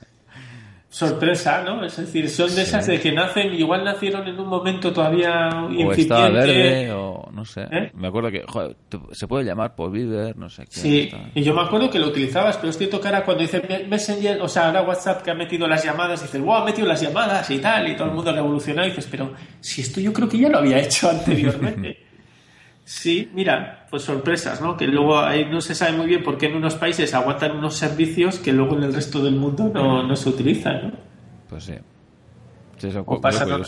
Speaker 2: sorpresa, ¿no? Es decir, son de esas de que nacen, igual nacieron en un momento todavía
Speaker 1: incipiente. O estaba verde, o no sé. ¿Eh? Me acuerdo que joder, se puede llamar por Viver, no sé qué.
Speaker 2: Sí, y yo me acuerdo que lo utilizabas, pero es cierto que ahora cuando dice Messenger, o sea, ahora WhatsApp que ha metido las llamadas, dices, wow, ha metido las llamadas y tal, y todo el mundo ha revolucionado, y dices, pero si esto yo creo que ya lo había hecho anteriormente. Sí, mira, pues sorpresas, ¿no? Que luego ahí no se sabe muy bien por qué en unos países aguantan unos servicios que luego en el resto del mundo no, se utilizan, ¿no?
Speaker 1: Pues sí.
Speaker 2: o, pasaron,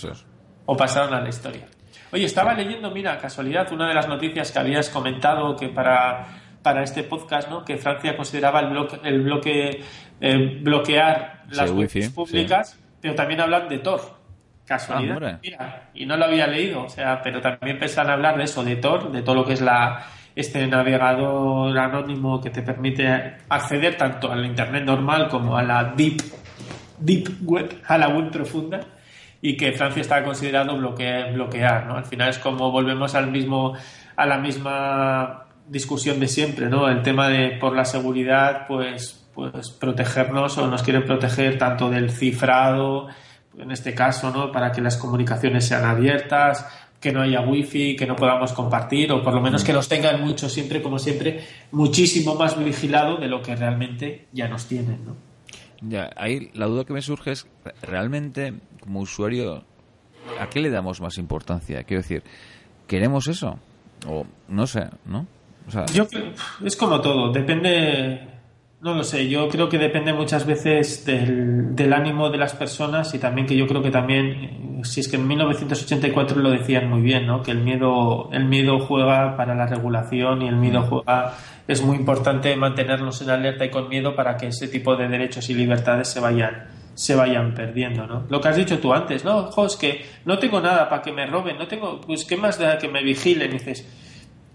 Speaker 2: o pasaron a la historia. Oye, estaba leyendo, mira, casualidad, una de las noticias que habías comentado que para, para este podcast, ¿no? Que Francia consideraba el bloque, el bloque eh, bloquear las webs públicas, pero también hablan de Tor. Casualidad. Ah, Mira, y no lo había leído, o sea, pero también a hablar de eso, de Tor, de todo lo que es la este navegador anónimo que te permite acceder tanto al internet normal como a la deep deep web, a la web profunda y que Francia está considerado bloquear, bloquear, ¿no? Al final es como volvemos al mismo a la misma discusión de siempre, ¿no? El tema de por la seguridad, pues pues protegernos o nos quieren proteger tanto del cifrado en este caso, ¿no? Para que las comunicaciones sean abiertas, que no haya wifi, que no podamos compartir, o por lo menos que los tengan mucho siempre, como siempre, muchísimo más vigilado de lo que realmente ya nos tienen, ¿no?
Speaker 1: Ya, ahí la duda que me surge es, realmente, como usuario, ¿a qué le damos más importancia? Quiero decir, ¿queremos eso? O no sé, ¿no?
Speaker 2: Yo es como todo, depende No lo sé, yo creo que depende muchas veces del, del, ánimo de las personas y también que yo creo que también, si es que en 1984 lo decían muy bien, ¿no? que el miedo, el miedo juega para la regulación y el miedo mm. juega, es muy importante mantenernos en alerta y con miedo para que ese tipo de derechos y libertades se vayan, se vayan perdiendo, ¿no? Lo que has dicho tú antes, ¿no? Jo, es que no tengo nada para que me roben, no tengo, pues qué más da que me vigilen, y dices,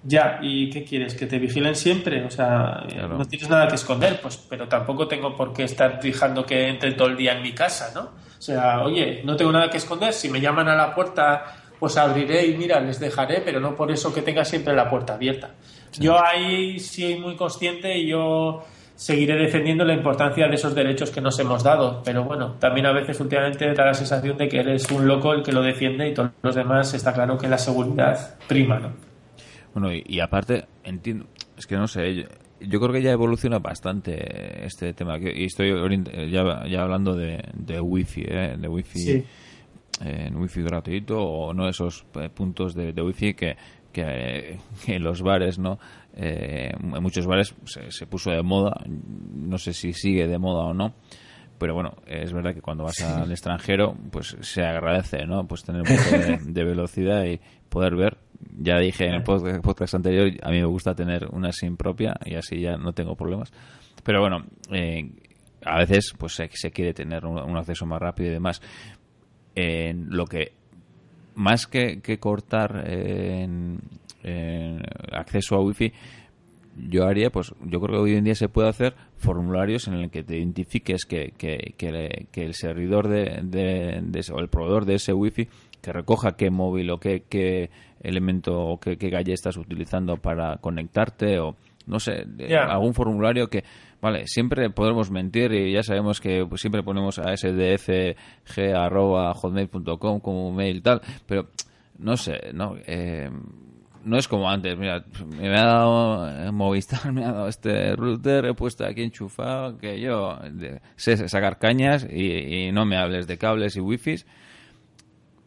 Speaker 2: ya, ¿y qué quieres? ¿Que te vigilen siempre? O sea, no tienes nada que esconder, pues, pero tampoco tengo por qué estar fijando que entre todo el día en mi casa, ¿no? O sea, oye, no tengo nada que esconder, si me llaman a la puerta, pues abriré y mira, les dejaré, pero no por eso que tenga siempre la puerta abierta. Yo ahí sí muy consciente y yo seguiré defendiendo la importancia de esos derechos que nos hemos dado, pero bueno, también a veces últimamente da la sensación de que eres un loco el que lo defiende y todos los demás está claro que la seguridad prima, ¿no?
Speaker 1: Bueno, y, aparte, entiendo, es que no sé, yo, creo que ya evoluciona bastante este tema. Y estoy ya, ya hablando de, de wifi, ¿eh? de wifi, eh, en wifi gratuito o no esos eh, puntos de, de wifi que, que, en los bares, ¿no? en muchos bares se, puso de moda, no sé si sigue de moda o no, pero bueno, es verdad que cuando vas al extranjero, pues se agradece, ¿no? Pues tener un poco de velocidad y poder ver ya dije en el podcast anterior, a mí me gusta tener una SIM propia y así ya no tengo problemas. Pero bueno, eh, a veces pues se, quiere tener un, acceso más rápido y demás. En lo que más que, cortar en, acceso a wifi yo haría pues yo creo que hoy en día se puede hacer formularios en el que te identifiques que, que, que, el servidor de, de, o el proveedor de ese wifi que recoja qué móvil o qué, qué elemento o qué, qué galle estás utilizando para conectarte o no sé, algún formulario que, vale, siempre podemos mentir y ya sabemos que pues, siempre ponemos a sdfg.hotmail.com como mail tal, pero no sé, no, eh, no es como antes, mira, me ha dado eh, Movistar, me ha dado este router, he puesto aquí enchufado, que yo sé sacar cañas y, y no me hables de cables y wifis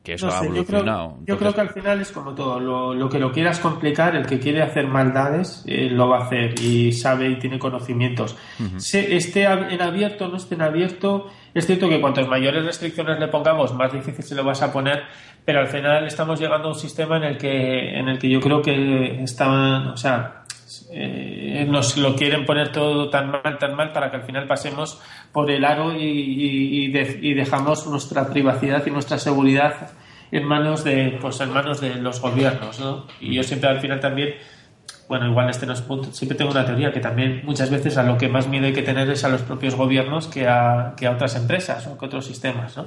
Speaker 1: que eso ha evolucionado.
Speaker 2: Yo creo, que al final es como todo, lo, que lo quieras complicar, el que quiere hacer maldades, eh, lo va a hacer y sabe y tiene conocimientos. esté en abierto no esté en abierto, es cierto que cuantas mayores restricciones le pongamos, más difícil se lo vas a poner, pero al final estamos llegando a un sistema en el que, en el que yo creo que están, o sea, eh, nos lo quieren poner todo tan mal, tan mal, para que al final pasemos por el aro y, dejamos nuestra privacidad y nuestra seguridad en manos de, pues en manos de los gobiernos, ¿no? Y yo siempre al final también, bueno, igual este no es punto, siempre tengo una teoría que también muchas veces a lo que más miedo hay que tener es a los propios gobiernos que a, que a otras empresas o que a otros sistemas, ¿no?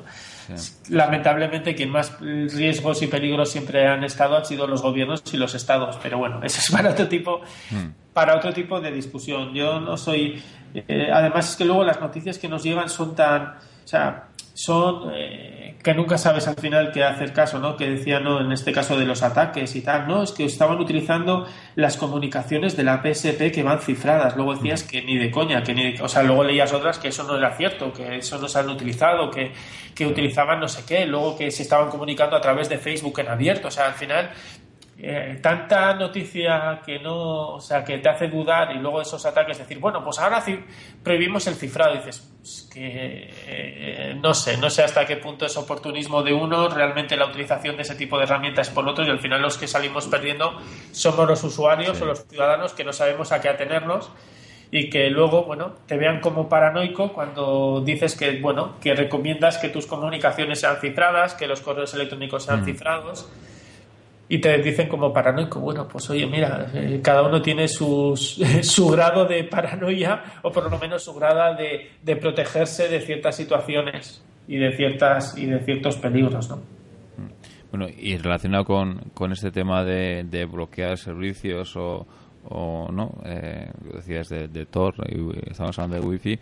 Speaker 2: Lamentablemente, quien más riesgos y peligros siempre han estado han sido los gobiernos y los estados. Pero bueno, eso es para otro tipo, hmm. para otro tipo de discusión. Yo no soy. Eh, además, es que luego las noticias que nos llegan son tan. O sea, son. Eh, que nunca sabes al final qué hacer caso, ¿no? Que decía, ¿no? En este caso de los ataques y tal, ¿no? Es que estaban utilizando las comunicaciones de la PSP que van cifradas. Luego decías que ni de coña, que ni O sea, luego leías otras que eso no era cierto, que eso no se han utilizado, que, que utilizaban no sé qué, luego que se estaban comunicando a través de Facebook en abierto. O sea, al final eh, tanta noticia que no, o sea, que te hace dudar y luego esos ataques decir, bueno, pues ahora prohibimos el cifrado. Y dices, pues que eh, no sé, no sé hasta qué punto es oportunismo de uno, realmente la utilización de ese tipo de herramientas por otro y al final los que salimos perdiendo somos los usuarios o los ciudadanos que no sabemos a qué atenernos y que luego, bueno, te vean como paranoico cuando dices que, bueno, que recomiendas que tus comunicaciones sean cifradas, que los correos electrónicos sean mm. cifrados y te dicen como paranoico, bueno, pues oye, mira, eh, cada uno tiene sus, su grado de paranoia o por lo menos su grado de, de, protegerse de ciertas situaciones y de ciertas y de ciertos peligros, ¿no?
Speaker 1: Bueno, y relacionado con, con este tema de, de bloquear servicios o, o no, eh, decías de, de Tor, y estamos hablando de Wi-Fi,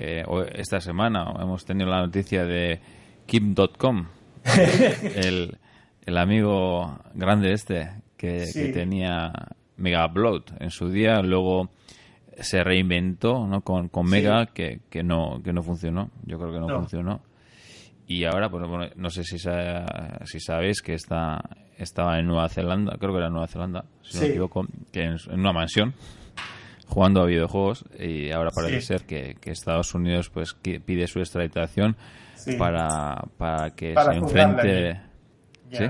Speaker 1: eh, esta semana hemos tenido la noticia de Kim.com, el el amigo grande este que, tenía Mega Upload en su día, luego se reinventó ¿no? con, con Mega que, que, no, que no funcionó. Yo creo que no, funcionó. Y ahora, pues, bueno, no sé si, si sabéis que está, estaba en Nueva Zelanda, creo que era Nueva Zelanda, si no me equivoco, que en, una mansión jugando a videojuegos y ahora parece ser que, Estados Unidos pues pide su extraditación para, para que se enfrente...
Speaker 2: ¿Sí?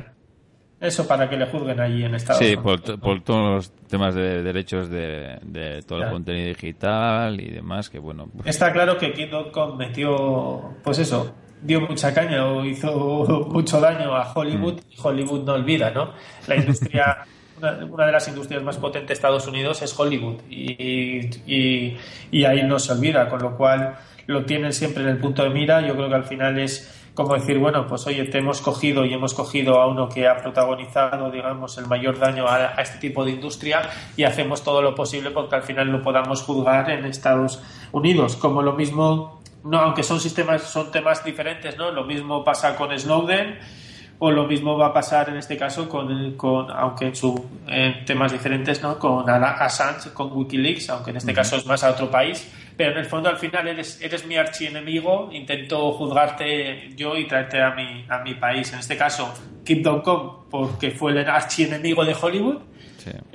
Speaker 2: Eso para que le juzguen allí en Estados
Speaker 1: Unidos. Sí, por, todos los temas de derechos de, de todo el contenido digital y demás, que bueno...
Speaker 2: Pues Está claro que King.com metió, pues eso, dio mucha caña o hizo mucho daño a Hollywood mm. y Hollywood no olvida, ¿no? La industria... Una, de las industrias más potentes de Estados Unidos es Hollywood y, y, y ahí no se olvida, con lo cual lo tienen siempre en el punto de mira. Yo creo que al final es como decir, bueno, pues oye, te hemos cogido y hemos cogido a uno que ha protagonizado, digamos, el mayor daño a, este tipo de industria y hacemos todo lo posible porque al final lo podamos juzgar en Estados Unidos. Como lo mismo, no, aunque son sistemas, son temas diferentes, ¿no? Lo mismo pasa con Snowden o lo mismo va a pasar en este caso con, con aunque en, su, temas diferentes, ¿no? Con Assange, con Wikileaks, aunque en este caso es más a otro país, pero en el fondo al final eres, eres mi archienemigo, intento juzgarte yo y traerte a mi, a mi país. En este caso, Kim.com porque fue el archienemigo de Hollywood,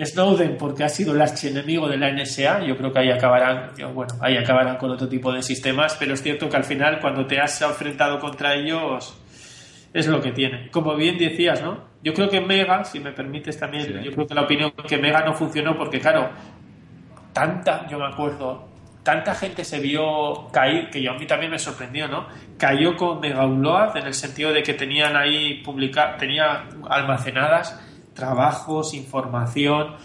Speaker 2: Snowden porque ha sido el archienemigo de la NSA, yo creo que ahí acabarán, bueno, ahí acabarán con otro tipo de sistemas, pero es cierto que al final cuando te has enfrentado contra ellos es lo que tiene. Como bien decías, ¿no? Yo creo que Mega, si me permites también, yo creo que la opinión que Mega no funcionó porque, claro, tanta, yo me acuerdo, tanta gente se vio caer, que yo a mí también me sorprendió, ¿no? Cayó con Mega Upload en el sentido de que tenían ahí publicar, tenía almacenadas trabajos, información,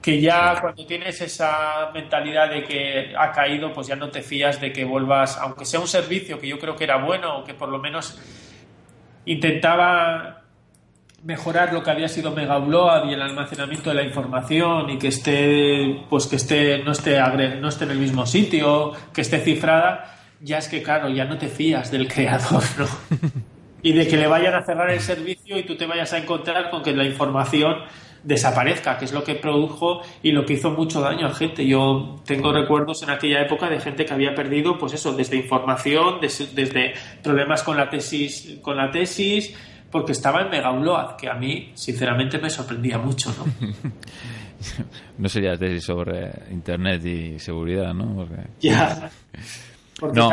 Speaker 2: que ya cuando tienes esa mentalidad de que ha caído, pues ya no te fías de que vuelvas, aunque sea un servicio que yo creo que era bueno o que por lo menos intentaba mejorar lo que había sido Mega y el almacenamiento de la información y que esté pues que esté no esté no esté en el mismo sitio, que esté cifrada, ya es que claro, ya no te fías del creador, ¿no? y de que le vayan a cerrar el servicio y tú te vayas a encontrar con que la información desaparezca, que es lo que produjo y lo que hizo mucho daño a gente. Yo tengo recuerdos en aquella época de gente que había perdido, pues eso, desde información, desde, problemas con la tesis, con la tesis, porque estaba en Mega que a mí, sinceramente, me sorprendía mucho, ¿no?
Speaker 1: no sería tesis sobre Internet y seguridad, ¿no?
Speaker 2: Ya. Porque no.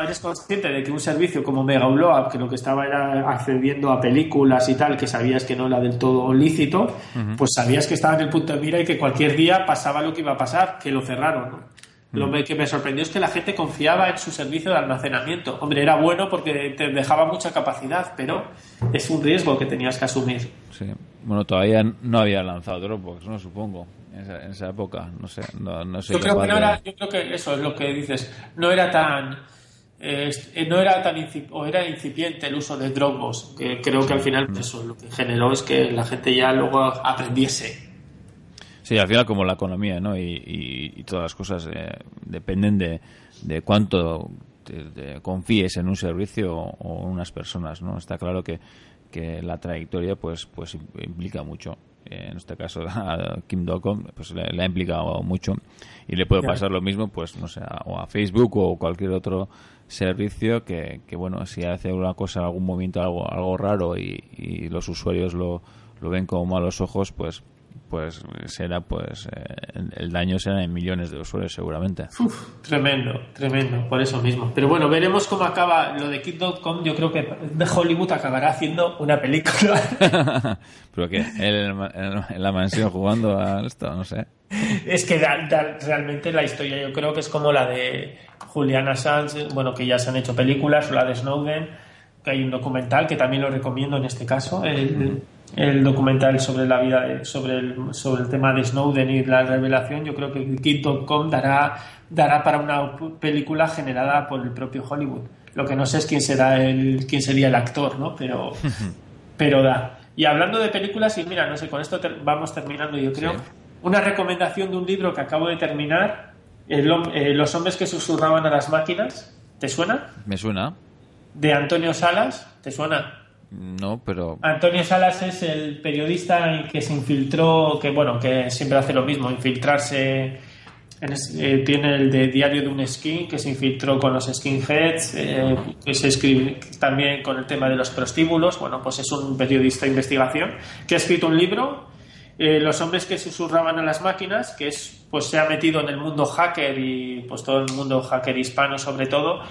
Speaker 2: eres consciente de que un servicio como Mega Upload, que lo que estaba era accediendo a películas y tal, que sabías que no era del todo lícito, pues sabías que estaba en el punto de mira y que cualquier día pasaba lo que iba a pasar, que lo cerraron. Lo que me sorprendió es que la gente confiaba en su servicio de almacenamiento. Hombre, era bueno porque te dejaba mucha capacidad, pero es un riesgo que tenías que asumir.
Speaker 1: Sí. Bueno, todavía no había lanzado Dropbox, ¿no? Supongo en esa, época. No sé, no, sé
Speaker 2: yo, creo que no era, yo creo que eso es lo que dices. No era tan. Eh, no era tan o era incipiente el uso de Dropbox, que creo que al final mm. eso lo que generó es que la gente ya luego aprendiese.
Speaker 1: Sí, al final como la economía ¿no? y, todas las cosas eh, dependen de, de cuánto confíes en un servicio o, en unas personas, ¿no? Está claro que, que la trayectoria pues pues implica mucho en este caso a Kim Docom, pues le, ha implicado mucho y le puede pasar lo mismo, pues no sé, o a Facebook o cualquier otro servicio que, que bueno, si hace una cosa, algún movimiento, algo, algo raro y, y los usuarios lo, lo ven como malos ojos, pues pues será pues eh, el daño será en millones de usuarios seguramente.
Speaker 2: tremendo, tremendo, por eso mismo. Pero bueno, veremos cómo acaba lo de Kid.com. Yo creo que Hollywood acabará haciendo una película.
Speaker 1: Pero que en, la mansión jugando a esto, no sé.
Speaker 2: Es que realmente la historia yo creo que es como la de Julian Assange, bueno, que ya se han hecho películas, o la de Snowden, que hay un documental que también lo recomiendo en este caso, el, el documental sobre la vida, sobre el, sobre el tema de Snowden y la revelación, yo creo que Kid.com dará, dará para una película generada por el propio Hollywood. Lo que no sé es quién será el, quién sería el actor, ¿no? Pero, pero da. Y hablando de películas, y mira, no sé, con esto vamos terminando, yo creo. Una recomendación de un libro que acabo de terminar, eh, Los hombres que susurraban a las máquinas. ¿Te suena?
Speaker 1: Me suena.
Speaker 2: De Antonio Salas. ¿Te suena?
Speaker 1: No, pero.
Speaker 2: Antonio Salas es el periodista que se infiltró, que bueno, que siempre hace lo mismo, infiltrarse. Eh, tiene el de Diario de un Skin, que se infiltró con los skinheads, eh, que se escribe también con el tema de los prostíbulos. Bueno, pues es un periodista de investigación que ha escrito un libro eh, Los hombres que susurraban a las máquinas, que es, pues se ha metido en el mundo hacker y pues todo el mundo hacker hispano sobre todo.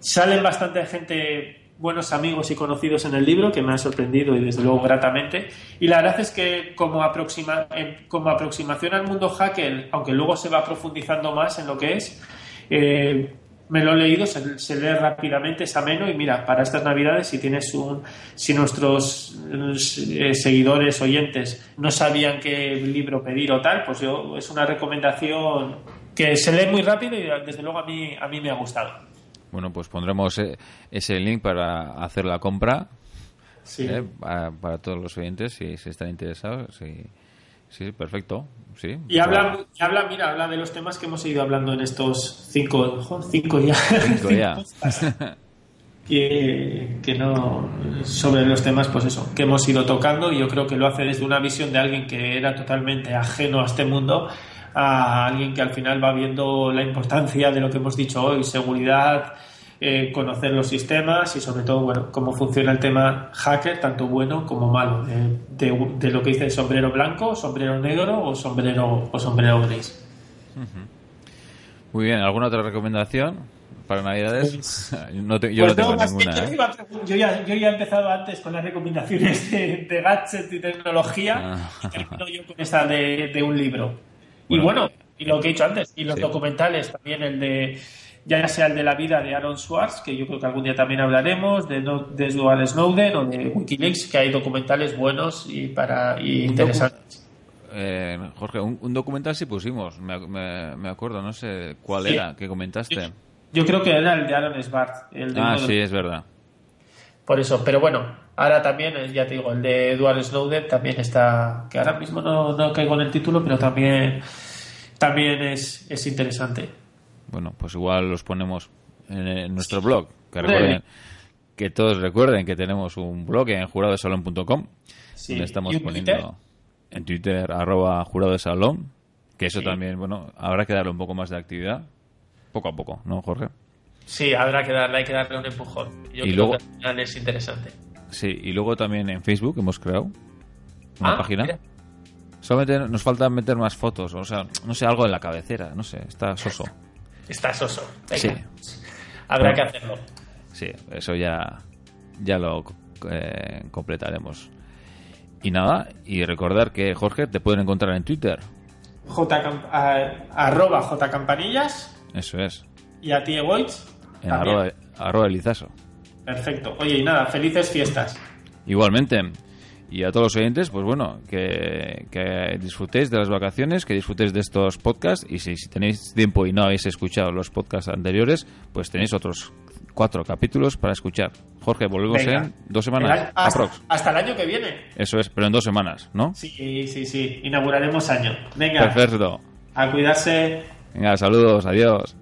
Speaker 2: Salen bastante gente buenos amigos y conocidos en el libro que me ha sorprendido y desde luego gratamente. Y la verdad es que como, aproxima, como aproximación al mundo hacker, aunque luego se va profundizando más en lo que es, eh, me lo he leído, se, lee rápidamente, es ameno y mira, para estas navidades si tienes un, si nuestros eh, seguidores, oyentes no sabían qué libro pedir o tal, pues yo es una recomendación que se lee muy rápido y desde luego a mí, a mí me ha gustado.
Speaker 1: Bueno, pues pondremos eh, ese link para hacer la compra eh, para, todos los oyentes si, si están interesados. Sí, sí, perfecto. Sí,
Speaker 2: y habla, habla, mira, habla de los temas que hemos ido hablando en estos cinco, cinco ya.
Speaker 1: Cinco ya.
Speaker 2: que, que, no sobre los temas pues eso que hemos ido tocando y yo creo que lo hace desde una visión de alguien que era totalmente ajeno a este mundo a alguien que al final va viendo la importancia de lo que hemos dicho hoy, seguridad, eh, conocer los sistemas y sobre todo, bueno, cómo funciona el tema hacker, tanto bueno como malo, de, lo que dice sombrero blanco, sombrero negro o sombrero, o sombrero gris.
Speaker 1: Muy bien, ¿alguna otra recomendación? para Navidades? Pues, no yo pues no tengo ninguna.
Speaker 2: ¿eh? Yo, ya, yo, ya, he empezado antes con las recomendaciones de, de gadgets y tecnología ah. y termino yo con esa de, de un libro. Y bueno, y lo que he dicho antes, y los documentales, también el de, ya sea el de la vida de Aaron Swartz, que yo creo que algún día también hablaremos, de, de Edward Snowden o de Wikileaks, que hay documentales buenos y, para, y interesantes.
Speaker 1: Eh, Jorge, un, documental sí pusimos, me, me, acuerdo, no sé cuál era, que comentaste.
Speaker 2: Yo, creo que era el de Aaron Swartz. El de
Speaker 1: ah, sí, es verdad.
Speaker 2: Por eso, pero bueno, ahora también, ya te digo, el de Edward Snowden también está, que ahora mismo no, no caigo en el título, pero también, también es, es interesante.
Speaker 1: Bueno, pues igual los ponemos en, nuestro blog, que recuerden, que todos recuerden que tenemos un blog en juradosalón.com, sí. donde estamos poniendo en Twitter arroba jurado de salón, que eso también, bueno, habrá que darle un poco más de actividad, poco a poco, ¿no, Jorge?
Speaker 2: Sí, habrá que darle, hay que darle un empujón. Yo y creo luego, que es interesante.
Speaker 1: Sí, y luego también en Facebook hemos creado una ah, página. Solamente nos falta meter más fotos, o sea, no sé, algo en la cabecera, no sé, está soso.
Speaker 2: Está soso. Sí. Habrá que hacerlo.
Speaker 1: Sí, eso ya, ya lo eh, completaremos. Y nada, y recordar que Jorge te pueden encontrar en Twitter.
Speaker 2: J, arroba jcampanillas.
Speaker 1: Eso es.
Speaker 2: Y a ti, Egoitz.
Speaker 1: En arroba, arroba Elizaso.
Speaker 2: Perfecto. Oye, y nada, felices fiestas.
Speaker 1: Igualmente. Y a todos los oyentes, pues bueno, que, disfrutéis de las vacaciones, que disfrutéis de estos podcasts y si, tenéis tiempo y no habéis escuchado los podcasts anteriores, pues tenéis otros cuatro capítulos para escuchar. Jorge, volvemos en dos semanas.
Speaker 2: hasta, hasta, el año que viene.
Speaker 1: Eso es, pero en dos semanas, ¿no?
Speaker 2: Sí, sí, sí. Inauguraremos año. Venga.
Speaker 1: Perfecto.
Speaker 2: A cuidarse.
Speaker 1: Venga, saludos, adiós.